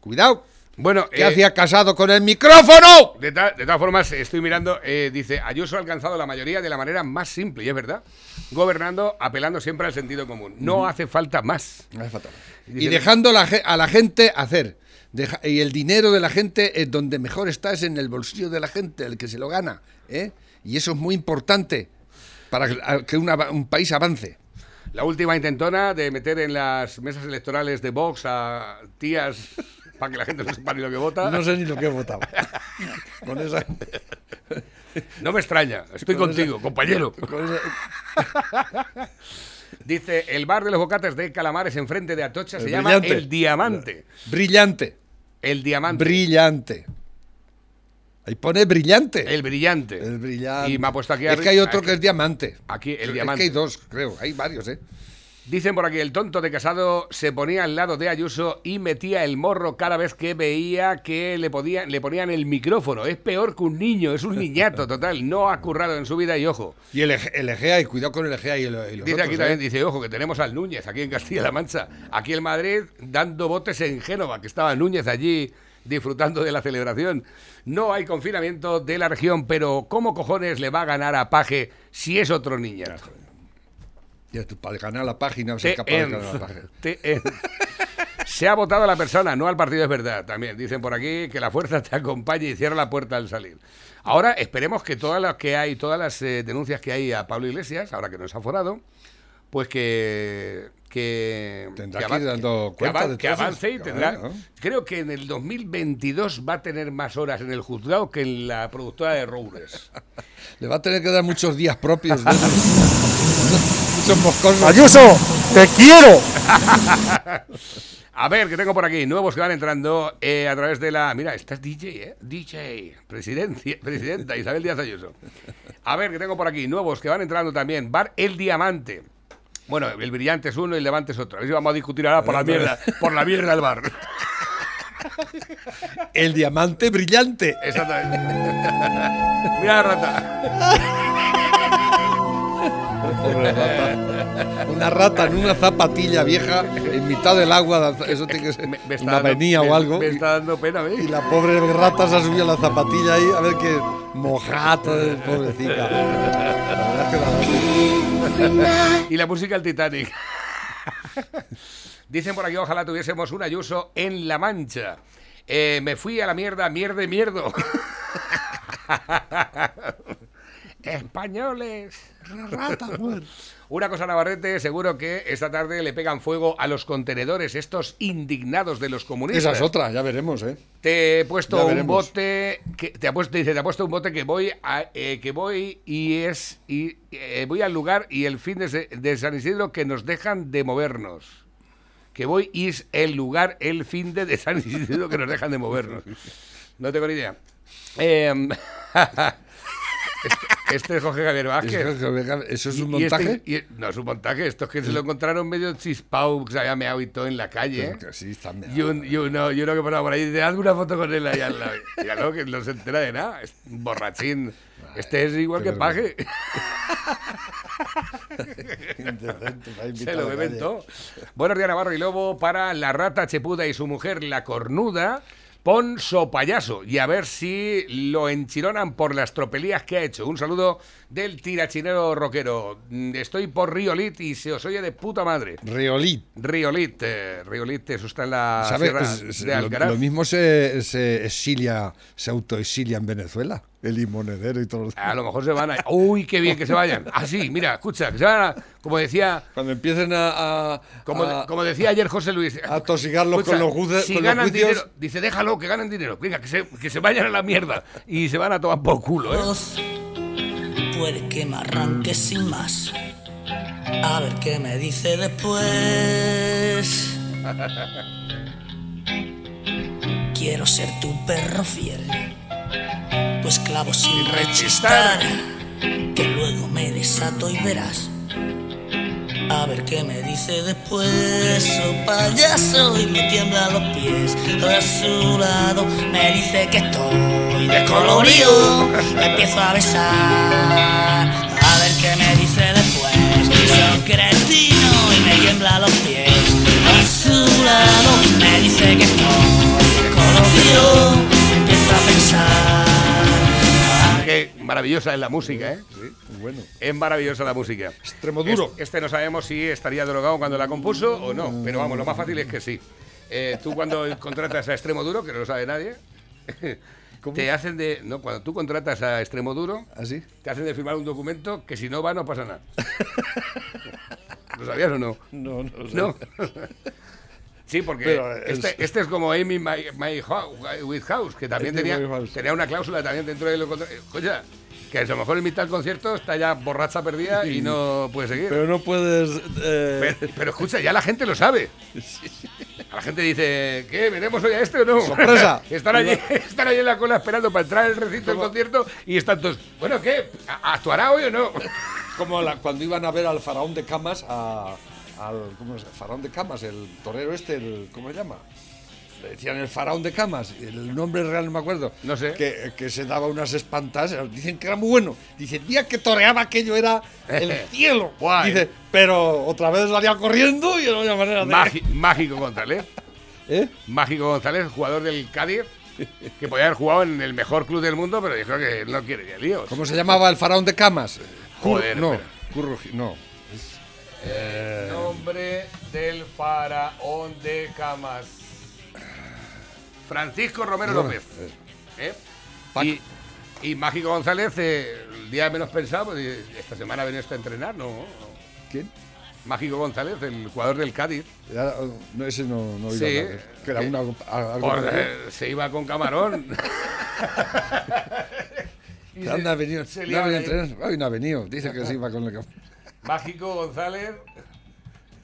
Cuidado. Bueno, ¿Qué eh, hacía casado con el micrófono? De, ta- de todas formas, estoy mirando, eh, dice, Ayuso ha alcanzado la mayoría de la manera más simple, y es verdad, gobernando, apelando siempre al sentido común. No hace falta más. No hace falta más. Dice- Y dejando la a la gente hacer. Deja- y el dinero de la gente, eh, donde mejor está, es en el bolsillo de la gente, el que se lo gana. ¿eh? Y eso es muy importante para que, a- que una- un país avance. La última intentona de meter en las mesas electorales de Vox a tías para que la gente no sepa ni lo que vota. No sé ni lo que he votado. Con esa- No me extraña, estoy Con contigo, esa- compañero. con esa- Dice, el bar de los bocates de Calamares enfrente de Atocha se llama. El Diamante. Brillante. El Diamante. Brillante. Ahí pone brillante. El brillante. El brillante. Y me ha puesto aquí Es que hay otro aquí- que es diamante. Aquí, el Es diamante. que hay dos, creo. Hay varios, ¿eh? Dicen por aquí, el tonto de Casado se ponía al lado de Ayuso y metía el morro cada vez que veía que le, podían, le ponían el micrófono. Es peor que un niño, es un niñato total. No ha currado en su vida y ojo. Y el, el Egea, y cuidado con el Egea y, el, y los Dice otros, aquí ¿eh? también, dice, ojo, que tenemos al Núñez aquí en Castilla-La Mancha. Aquí en Madrid dando botes en Génova, que estaba Núñez allí disfrutando de la celebración. No hay confinamiento de la región, pero ¿cómo cojones le va a ganar a Paje si es otro niñato? Ya, tú, para ganar la página, o sea, Te capaz de ganar la página. Se ha votado a la persona, no al partido, es verdad. También dicen por aquí que la fuerza te acompañe y cierra la puerta al salir. Ahora esperemos que todas las que hay, todas las eh, denuncias que hay a Pablo Iglesias, ahora que nos ha forado, pues que que Tendrá que que ir dando que cuenta que avance y Claro, tendrá. ¿no? Creo que en el 2022 va a tener más horas en el juzgado que en la productora de Roures. Le va a tener que dar muchos días propios. muchos moscosos. Ayuso, te quiero. A ver, que tengo por aquí nuevos que van entrando eh, a través de la. Mira, estás DJ, ¿eh? DJ, presidencia, presidenta Isabel Díaz Ayuso. A ver, que tengo por aquí nuevos que van entrando también. Bar El Diamante. Bueno, el brillante es uno y el levante es otro. A ver si vamos a discutir ahora por la mierda, por la mierda del bar. El diamante brillante. Exactamente. Mira la rata. Pobre rata. Una rata en una zapatilla vieja en mitad del agua. Eso tiene que ser Me está una dando- avenida me- o algo. Me está dando pena, ¿ves? Y la pobre rata se ha subido a la zapatilla ahí a ver qué mojata, pobrecita. La verdad es que la. Y la música del Titanic. Dicen por aquí, ojalá tuviésemos un Ayuso en La Mancha. Eh, me fui a la mierda, mierda y mierdo. Españoles. Una cosa, Navarrete, seguro que esta tarde le pegan fuego a los contenedores, estos indignados de los comunistas. Esa es otra, ya veremos, ¿eh? Te he puesto un bote, que, te ha puesto, dice, te ha puesto un bote que voy a, eh, que voy y es y eh, voy al lugar y el fin de, San Isidro que nos dejan de movernos. Que voy y es el lugar, el fin de, de San Isidro que nos dejan de movernos. No tengo ni idea. Em, este es Jorge Javier Vázquez. ¿Eso es un y este- montaje? y- no es un montaje, esto es que se lo encontraron medio chispau, que se había meado y todo en la calle. Que sí, está meado. Y, un- y uno, y uno que pasaba por ahí dice, hazme una foto con él ahí al lado. Y no, que no se entera de nada, es un borrachín. Este es igual que Paje. Se lo beben todo. Buenos días, Navarro y Lobo, para la rata chepuda y su mujer, la cornuda. Pon so payaso y a ver si lo enchironan por las tropelías que ha hecho. Un saludo del tirachinero rockero. Mm, Estoy por Riolit y se os oye de puta madre. Riolit. Riolit, eh, Riolit, eso está en la ¿Sabes? sierra Es- es- de lo mismo se, se exilia, se autoexilia en Venezuela. El limonedero y todo lo A lo mejor se van a... Uy, qué bien que se vayan. Ah, sí, mira, escucha, que se van a... Como decía... Cuando empiecen a... a- Como, a- como decía ayer José Luis... a tosigarlos con los, jude- si con los ganan juicios. dinero, dice, déjalo, que ganen dinero. Venga, que se, que se vayan a la mierda. Y se van a tomar por culo, ¿eh? Puede que me arranque sin más. A ver qué me dice después. Quiero ser tu perro fiel, tu esclavo sin rechistar. Que luego me desato y verás. A ver qué me dice después, oh payaso, y me tiembla los pies. A su lado me dice que estoy descolorido. Me empiezo a besar. A ver qué me dice después. Soy cretino y me tiembla los pies. A su lado me dice que estoy descolorido. Me empiezo a pensar. Maravillosa es la música, ¿eh? Bueno. Es maravillosa la música. Extremo duro. Este, este no sabemos si estaría drogado cuando la compuso o no, pero vamos, lo más fácil es que sí. Eh, tú cuando contratas a Extremo Duro, que no lo sabe nadie, te hacen de... No, cuando tú contratas a Extremo Duro, ¿Así? te hacen de firmar un documento que si no va no pasa nada. ¿Lo sabías o no? No, no, No. Sí, porque Pero es- este, este es como Amy My, My House, que también Amy tenía, tenía una cláusula también dentro de lo contra- Oye, que a lo mejor en mitad del concierto está ya borracha perdida y no puede seguir. Pero no puedes... eh, Pero, pero escucha, ya la gente lo sabe. La gente dice, ¿qué? ¿Veremos hoy a este o no? ¡Sorpresa! están, allí, están allí en la cola esperando para entrar al recinto del concierto y están todos, bueno, ¿qué? ¿A- ¿Actuará hoy o no? Como la- cuando iban a ver al faraón de camas, a- al ¿cómo es? faraón de camas, el torero este, el, ¿cómo se llama? Le decían el faraón de camas, el nombre real no me acuerdo. No sé. Que, que se daba unas espantas, dicen que era muy bueno. Dice, el día que toreaba aquello era el cielo. Guay. Dice, pero otra vez salía corriendo y no había manera de... Mágico González. ¿Eh? Mágico González, jugador del Cádiz, que podía haber jugado en el mejor club del mundo, pero dijo que no quiere líos. ¿Cómo se llamaba el faraón de camas? Joder, no. Curro no. Eh, Nombre del faraón de camas. Francisco Romero No, López. eh. ¿Eh? Y, y Mágico González, eh, el día menos pensado, eh, esta semana ha venido a entrenar, ¿no? ¿Quién? Mágico González, el jugador del Cádiz. Ya, no, ese no, no iba Sí. a hablar, Que era Eh, una, algo Por, parecido. eh, se iba con camarón. Y Que anda, ha venido, se no ha venido a entrenar. Hoy no ha venido. Dice que se iba con el Mágico González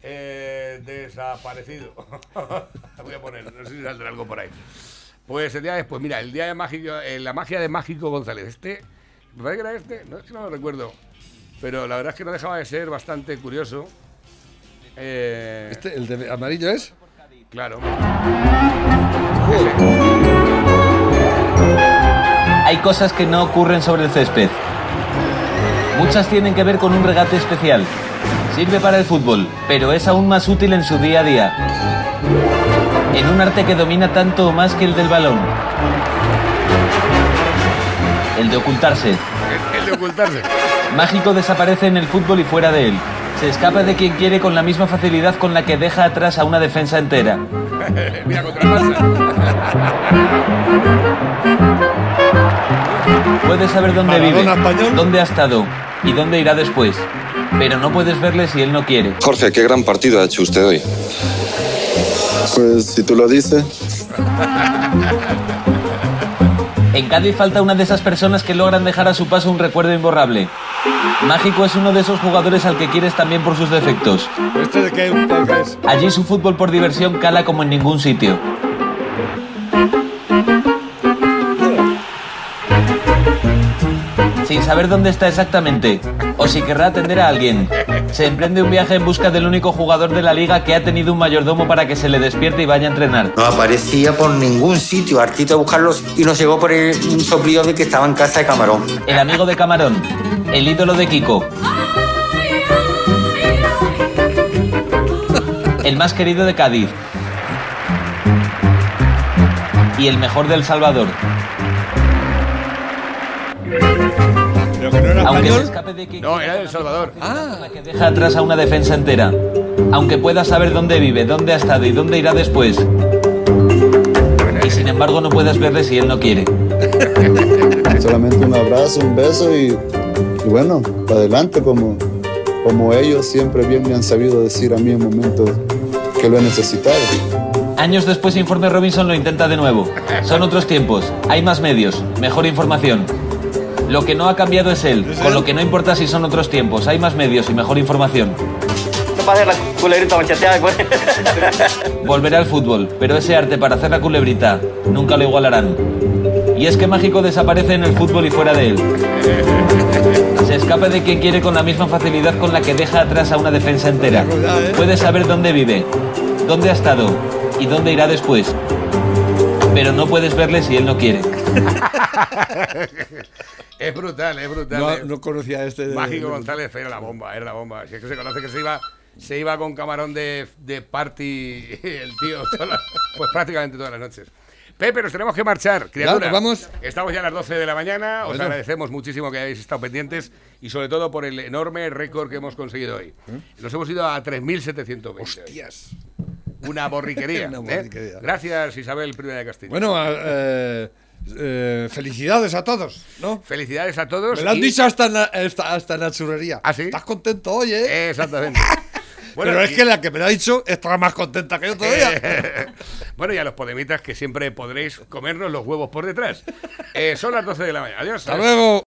eh, desaparecido. Voy a poner, no sé si saldrá algo por ahí. Pues el día después, mira, el día de Mágico, eh, la magia de Mágico González. Este, me parece que era este, no es que no lo recuerdo, pero la verdad es que no dejaba de ser bastante curioso. Eh, Este, el de amarillo es. Claro. Hay cosas que no ocurren sobre el césped. Muchas tienen que ver con un regate especial. Sirve para el fútbol, pero es aún más útil en su día a día. En un arte que domina tanto o más que el del balón. El de ocultarse. El, de ocultarse. Mágico desaparece en el fútbol y fuera de él. Se escapa de quien quiere con la misma facilidad con la que deja atrás a una defensa entera. Mira, contra el Barça. Puede saber dónde Maradona vive, español. dónde ha estado, y dónde irá después. Pero no puedes verle si él no quiere. Jorge, qué gran partido ha hecho usted hoy. Pues si tú lo dices. En Cádiz falta una de esas personas que logran dejar a su paso un recuerdo imborrable. Mágico es uno de esos jugadores al que quieres también por sus defectos. ¿Este? Allí su fútbol por diversión cala como en ningún sitio. Sin saber dónde está exactamente, o si querrá atender a alguien, se emprende un viaje en busca del único jugador de la liga que ha tenido un mayordomo para que se le despierte y vaya a entrenar. No aparecía por ningún sitio. Artito a buscarlos y nos llegó por el, un soplillo de que estaba en casa de Camarón. El amigo de Camarón, el ídolo de Kiko. El más querido de Cádiz. Y el mejor del Salvador. Aunque se escape de No, era de El Salvador. deja atrás a una defensa entera. Aunque pueda saber dónde vive, dónde ha estado y dónde irá después. Y sin embargo no puedas verle si él no quiere. Solamente un abrazo, un beso y, y bueno, para adelante como, como ellos siempre bien me han sabido decir a mí en momentos que lo he necesitado. Años después Informe Robinson lo intenta de nuevo. Son otros tiempos, hay más medios, mejor información. Lo que no ha cambiado es él, con lo que no importa si son otros tiempos, hay más medios y mejor información. No para hacer la culebrita macheteada. pues. Volverá al fútbol, pero ese arte para hacer la culebrita nunca lo igualarán. Y es que Mágico desaparece en el fútbol y fuera de él. Se escapa de quien quiere con la misma facilidad con la que deja atrás a una defensa entera. Puede saber dónde vive, dónde ha estado y dónde irá después. Pero no puedes verle si él no quiere. Es brutal, es brutal. No, eh. no conocía este. de- Mágico González era la bomba, era la bomba. Si es que se conoce que se iba, se iba con camarón de, de party el tío, las- pues prácticamente todas las noches. Pepe, nos tenemos que marchar, criatura. nos vamos. Estamos ya a las 12 de la mañana. Os Bueno. agradecemos muchísimo que hayáis estado pendientes y sobre todo por el enorme récord que hemos conseguido hoy. ¿Mm? Nos hemos ido a 3.720. Hostias. Una borriquería. Una ¿eh? borriquería. Gracias, Isabel I de Castilla. Bueno, eh, eh, felicidades a todos, ¿no? Felicidades a todos. Me lo han y- dicho hasta en la, hasta, hasta en la churrería. ¿Ah, sí? ¿Estás contento hoy, eh? Exactamente. Bueno, Pero es y- que la que me lo ha dicho está más contenta que yo todavía. bueno, y a los podemitas que siempre podréis comernos los huevos por detrás. Eh, son las 12 de la mañana. Adiós. Hasta luego.